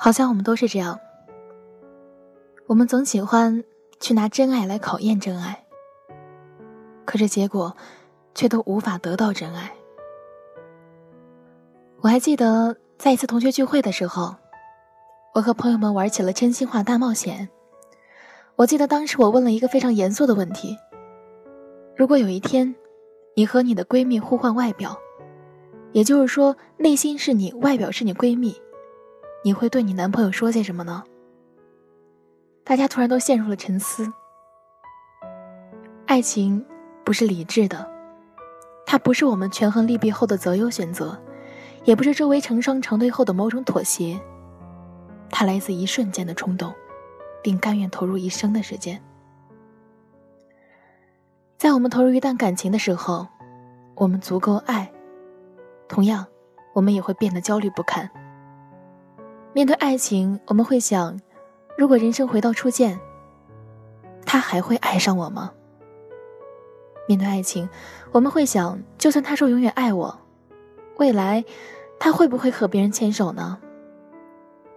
好像我们都是这样，我们总喜欢去拿真爱来考验真爱，可是结果却都无法得到真爱。我还记得在一次同学聚会的时候，我和朋友们玩起了真心话大冒险。我记得当时我问了一个非常严肃的问题：如果有一天，你和你的闺蜜互换外表，也就是说内心是你，外表是你闺蜜。你会对你男朋友说些什么呢？大家突然都陷入了沉思。爱情不是理智的，它不是我们权衡利弊后的择优选择，也不是周围成双成对后的某种妥协。它来自一瞬间的冲动，并甘愿投入一生的时间。在我们投入一段感情的时候，我们足够爱，同样，我们也会变得焦虑不堪。面对爱情，我们会想：如果人生回到初见，他还会爱上我吗？面对爱情，我们会想：就算他说永远爱我，未来他会不会和别人牵手呢？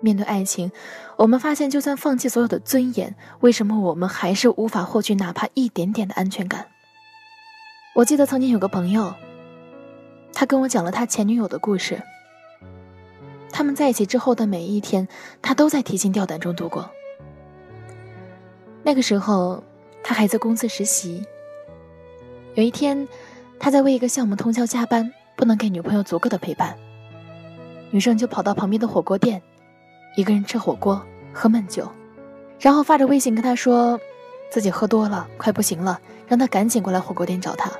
面对爱情，我们发现，就算放弃所有的尊严，为什么我们还是无法获取哪怕一点点的安全感？我记得曾经有个朋友，他跟我讲了他前女友的故事。他们在一起之后的每一天，他都在提心吊胆中度过。那个时候，他还在公司实习。有一天，他在为一个项目通宵加班，不能给女朋友足够的陪伴。女生就跑到旁边的火锅店，一个人吃火锅、喝闷酒，然后发着微信跟他说，自己喝多了，快不行了，让他赶紧过来火锅店找他。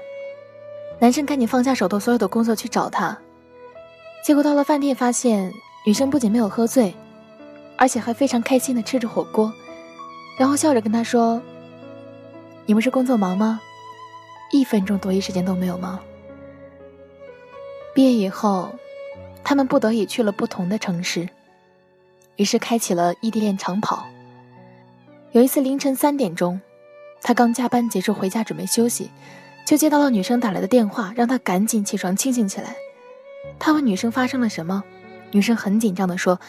男生赶紧放下手头所有的工作去找他。结果到了饭店，发现女生不仅没有喝醉，而且还非常开心的吃着火锅，然后笑着跟他说：“你不是工作忙吗？一分钟多余时间都没有吗？”毕业以后，他们不得已去了不同的城市，于是开启了异地恋长跑。有一次凌晨三点钟，他刚加班结束回家准备休息，就接到了女生打来的电话，让他赶紧起床清醒起来。他问女生发生了什么，女生很紧张地说：“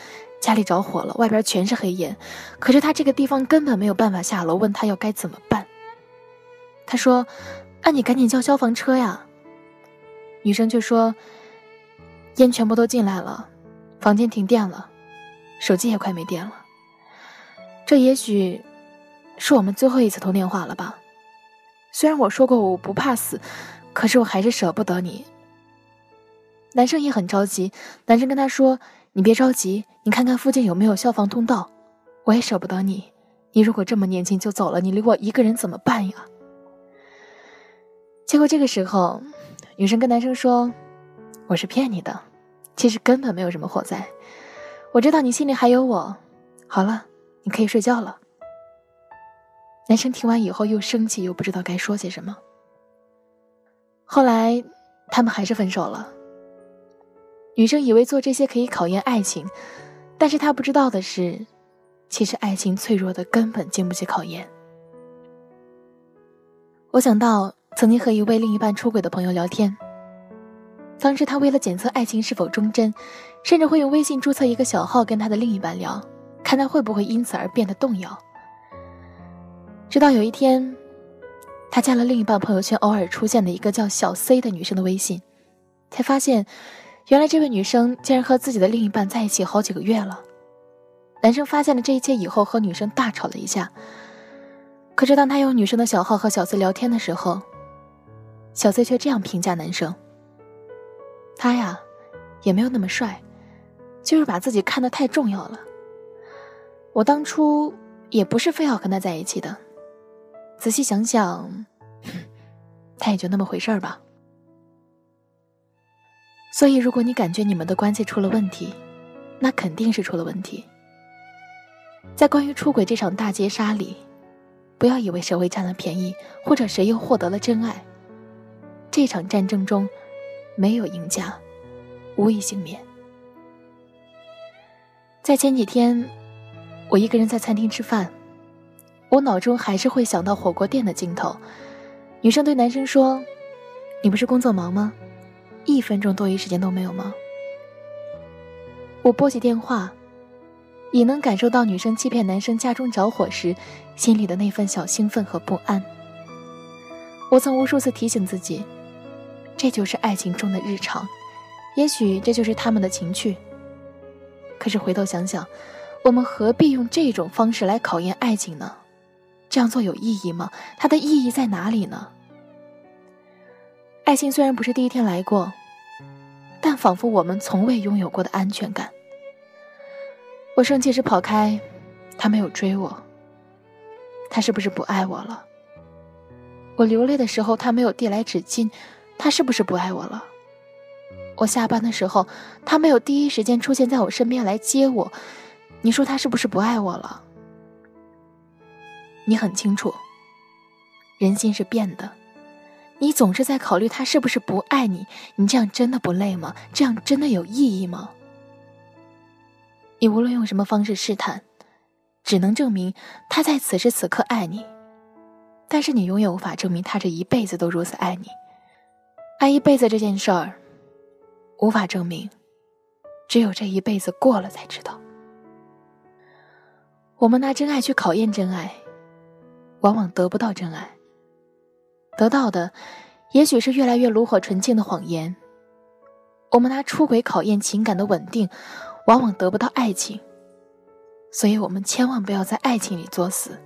家里着火了，外边全是黑烟，可是他这个地方根本没有办法下楼。”问他要该怎么办。他说：“那你赶紧叫消防车呀。”女生却说：“烟全部都进来了，房间停电了，手机也快没电了。这也许是我们最后一次通电话了吧？虽然我说过我不怕死，可是我还是舍不得你。”男生也很着急，男生跟他说：“你别着急，你看看附近有没有消防通道。我也舍不得你，你如果这么年轻就走了，你留我一个人怎么办呀？”结果这个时候，女生跟男生说：“我是骗你的，其实根本没有什么火灾。我知道你心里还有我。好了，你可以睡觉了。”男生听完以后又生气又不知道该说些什么。后来，他们还是分手了。女生以为做这些可以考验爱情，但是她不知道的是，其实爱情脆弱的根本经不起考验。我想到曾经和一位另一半出轨的朋友聊天，当时他为了检测爱情是否忠贞，甚至会用微信注册一个小号跟他的另一半聊，看他会不会因此而变得动摇。直到有一天，他加了另一半朋友圈偶尔出现的一个叫小 C 的女生的微信，才发现。原来这位女生竟然和自己的另一半在一起好几个月了。男生发现了这一切以后，和女生大吵了一架。可是当他用女生的小号和小 C 聊天的时候，小 C 却这样评价男生：“他呀，也没有那么帅，就是把自己看得太重要了。我当初也不是非要跟他在一起的。仔细想想，他也就那么回事儿吧。”所以，如果你感觉你们的关系出了问题，那肯定是出了问题。在关于出轨这场大劫杀里，不要以为谁会占了便宜，或者谁又获得了真爱。这场战争中，没有赢家，无一幸免。在前几天，我一个人在餐厅吃饭，我脑中还是会想到火锅店的镜头。女生对男生说：“你不是工作忙吗？”一分钟多余时间都没有吗？我拨起电话，已能感受到女生欺骗男生家中着火时心里的那份小兴奋和不安。我曾无数次提醒自己，这就是爱情中的日常，也许这就是他们的情趣。可是回头想想，我们何必用这种方式来考验爱情呢？这样做有意义吗？它的意义在哪里呢？爱情虽然不是第一天来过，但仿佛我们从未拥有过的安全感。我生气时跑开，他没有追我。他是不是不爱我了？我流泪的时候，他没有递来纸巾，他是不是不爱我了？我下班的时候，他没有第一时间出现在我身边来接我，你说他是不是不爱我了？你很清楚，人心是变的，你总是在考虑他是不是不爱你，你这样真的不累吗？这样真的有意义吗？你无论用什么方式试探，只能证明他在此时此刻爱你，但是你永远无法证明他这一辈子都如此爱你。爱一辈子这件事儿。无法证明，只有这一辈子过了才知道。我们拿真爱去考验真爱，往往得不到真爱。得到的，也许是越来越炉火纯青的谎言。我们拿出轨考验情感的稳定，往往得不到爱情。所以，我们千万不要在爱情里作死。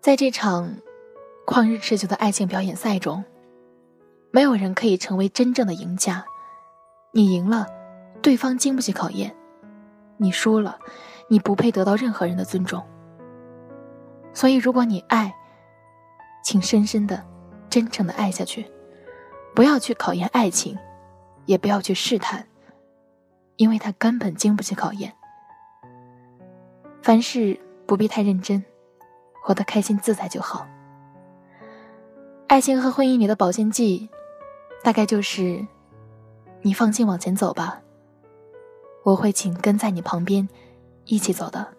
在这场旷日持久的爱情表演赛中。没有人可以成为真正的赢家。你赢了，对方经不起考验；你输了，你不配得到任何人的尊重。所以，如果你爱，请深深的、真诚的爱下去，不要去考验爱情，也不要去试探，因为它根本经不起考验。凡事不必太认真，活得开心自在就好。爱情和婚姻里的保鲜剂。大概就是，你放心往前走吧，我会紧跟在你旁边，一起走的。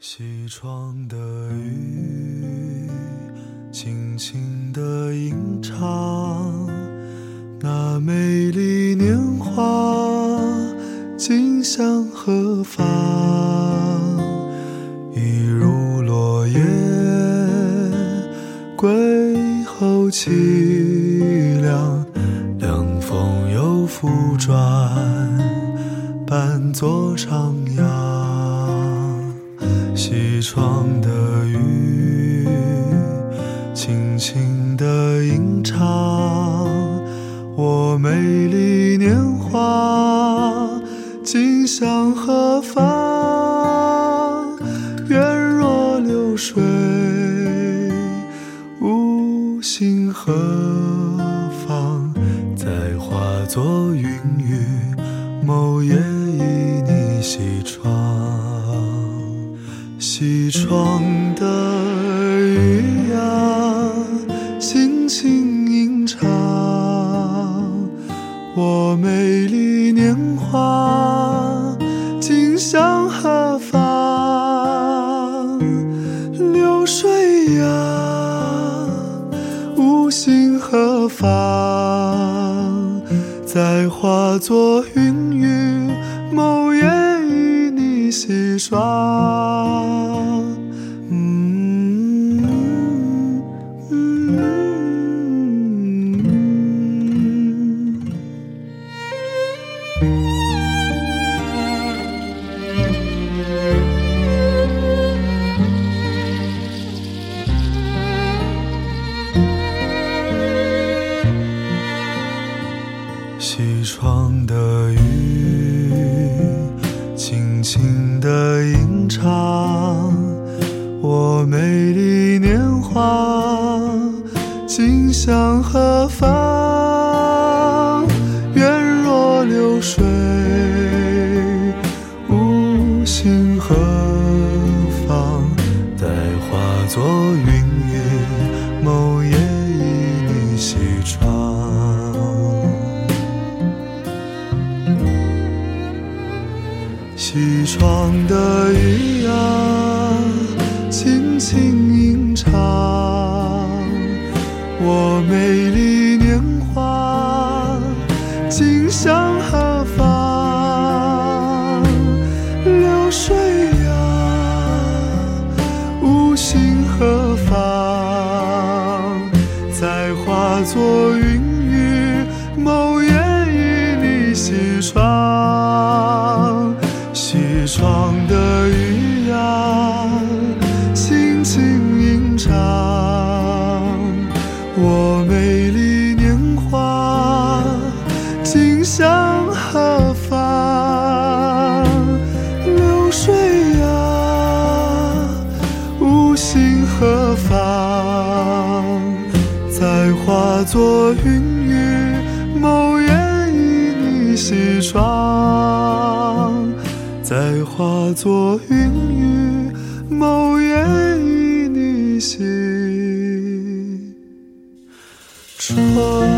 西窗的雨，轻轻的吟唱，那美丽年华，今向何方？一如落叶，归后凄凉。凉风又复转，伴作徜徉。西窗的雨，的吟唱。我美丽年华，今向何方？愿若流水，无心何。方？再化作云雨，某夜倚你西窗，西窗的雨何方？再化作云雨，某夜与你花，今。向何方？愿若流水，无心何妨？待化作云雨，某夜倚你西窗。西窗的雨啊，轻轻化作云雨，某夜与你行。春。